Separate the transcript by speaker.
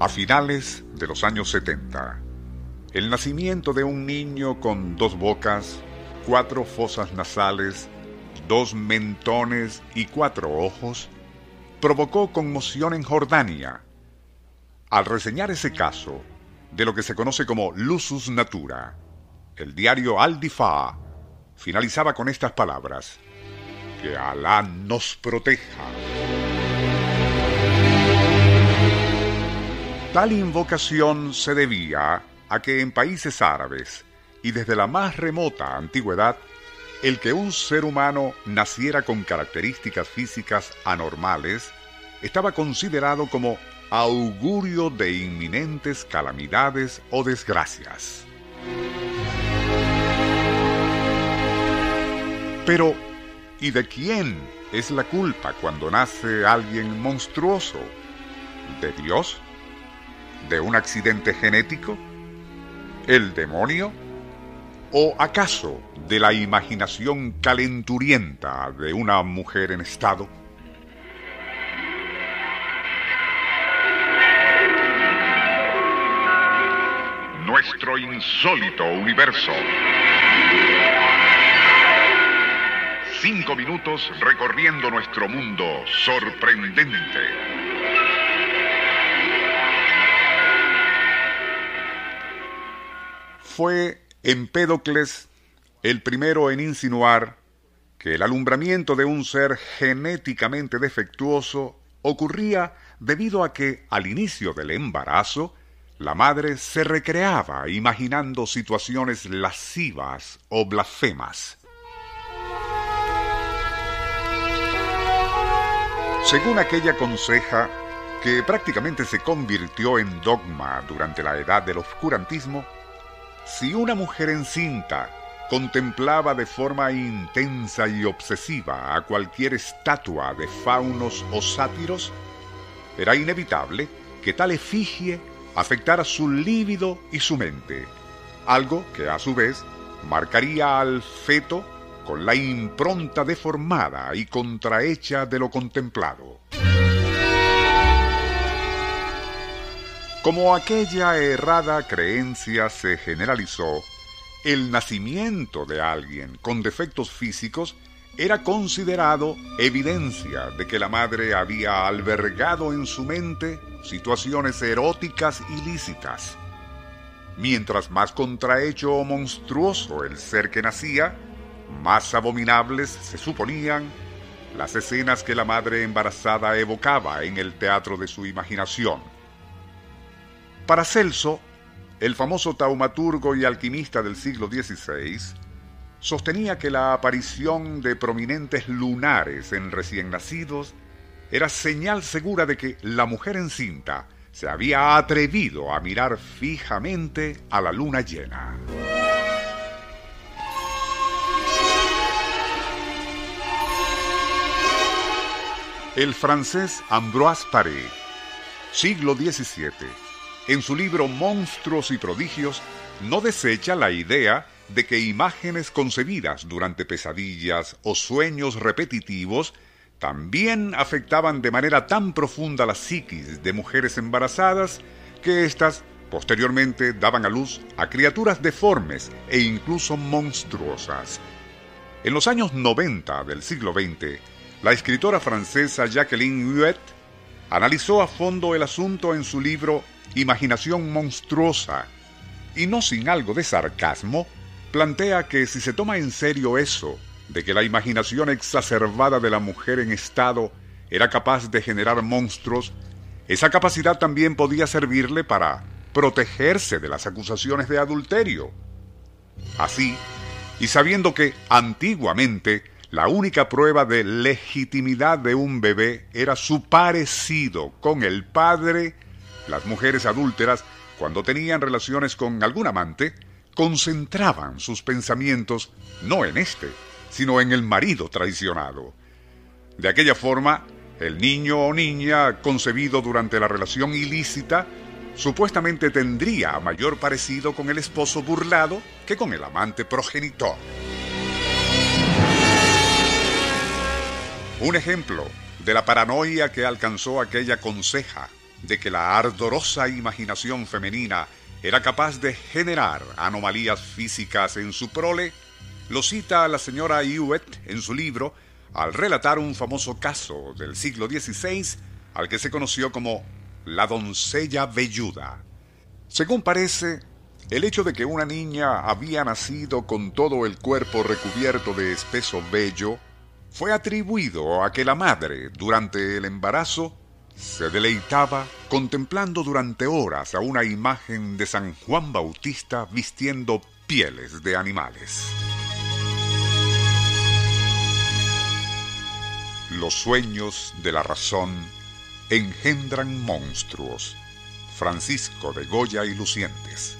Speaker 1: A finales de los años 70, el nacimiento de un niño con dos bocas, cuatro fosas nasales, dos mentones y cuatro ojos provocó conmoción en Jordania. Al reseñar ese caso, de lo que se conoce como lusus natura, el diario Al-Difa finalizaba con estas palabras: Que Alá nos proteja. Tal invocación se debía a que en países árabes y desde la más remota antigüedad, el que un ser humano naciera con características físicas anormales estaba considerado como augurio de inminentes calamidades o desgracias. Pero, ¿y de quién es la culpa cuando nace alguien monstruoso? ¿De Dios? De un accidente genético? ¿El demonio? ¿O acaso de la imaginación calenturienta de una mujer en estado? Nuestro insólito universo. Cinco minutos recorriendo nuestro mundo sorprendente. Fue Empédocles el primero en insinuar que el alumbramiento de un ser genéticamente defectuoso ocurría debido a que al inicio del embarazo la madre se recreaba imaginando situaciones lascivas o blasfemas. Según aquella conseja, que prácticamente se convirtió en dogma durante la edad del oscurantismo, si una mujer encinta contemplaba de forma intensa y obsesiva a cualquier estatua de faunos o sátiros, era inevitable que tal efigie afectara su líbido y su mente, algo que a su vez marcaría al feto con la impronta deformada y contrahecha de lo contemplado. Como aquella errada creencia se generalizó, el nacimiento de alguien con defectos físicos era considerado evidencia de que la madre había albergado en su mente situaciones eróticas ilícitas. Mientras más contrahecho o monstruoso el ser que nacía, más abominables se suponían las escenas que la madre embarazada evocaba en el teatro de su imaginación. Para Celso, el famoso taumaturgo y alquimista del siglo XVI, sostenía que la aparición de prominentes lunares en recién nacidos era señal segura de que la mujer encinta se había atrevido a mirar fijamente a la luna llena. El francés Ambroise Paré, siglo XVII, en su libro Monstruos y Prodigios, no desecha la idea de que imágenes concebidas durante pesadillas o sueños repetitivos también afectaban de manera tan profunda la psiquis de mujeres embarazadas que éstas posteriormente daban a luz a criaturas deformes e incluso monstruosas. En los años 90 del siglo XX, la escritora francesa Jacqueline Huet analizó a fondo el asunto en su libro Imaginación monstruosa y no sin algo de sarcasmo, plantea que si se toma en serio eso, de que la imaginación exacerbada de la mujer en estado era capaz de generar monstruos, esa capacidad también podía servirle para protegerse de las acusaciones de adulterio. Así, y sabiendo que antiguamente la única prueba de legitimidad de un bebé era su parecido con el padre, las mujeres adúlteras, cuando tenían relaciones con algún amante, concentraban sus pensamientos no en este, sino en el marido traicionado. De aquella forma, el niño o niña concebido durante la relación ilícita supuestamente tendría mayor parecido con el esposo burlado que con el amante progenitor. Un ejemplo de la paranoia que alcanzó aquella conseja de que la ardorosa imaginación femenina era capaz de generar anomalías físicas en su prole, lo cita la señora Hewitt en su libro al relatar un famoso caso del siglo XVI al que se conoció como la doncella velluda. Según parece, el hecho de que una niña había nacido con todo el cuerpo recubierto de espeso vello fue atribuido a que la madre, durante el embarazo, se deleitaba contemplando durante horas a una imagen de San Juan Bautista vistiendo pieles de animales. Los sueños de la razón engendran monstruos. Francisco de Goya y Lucientes.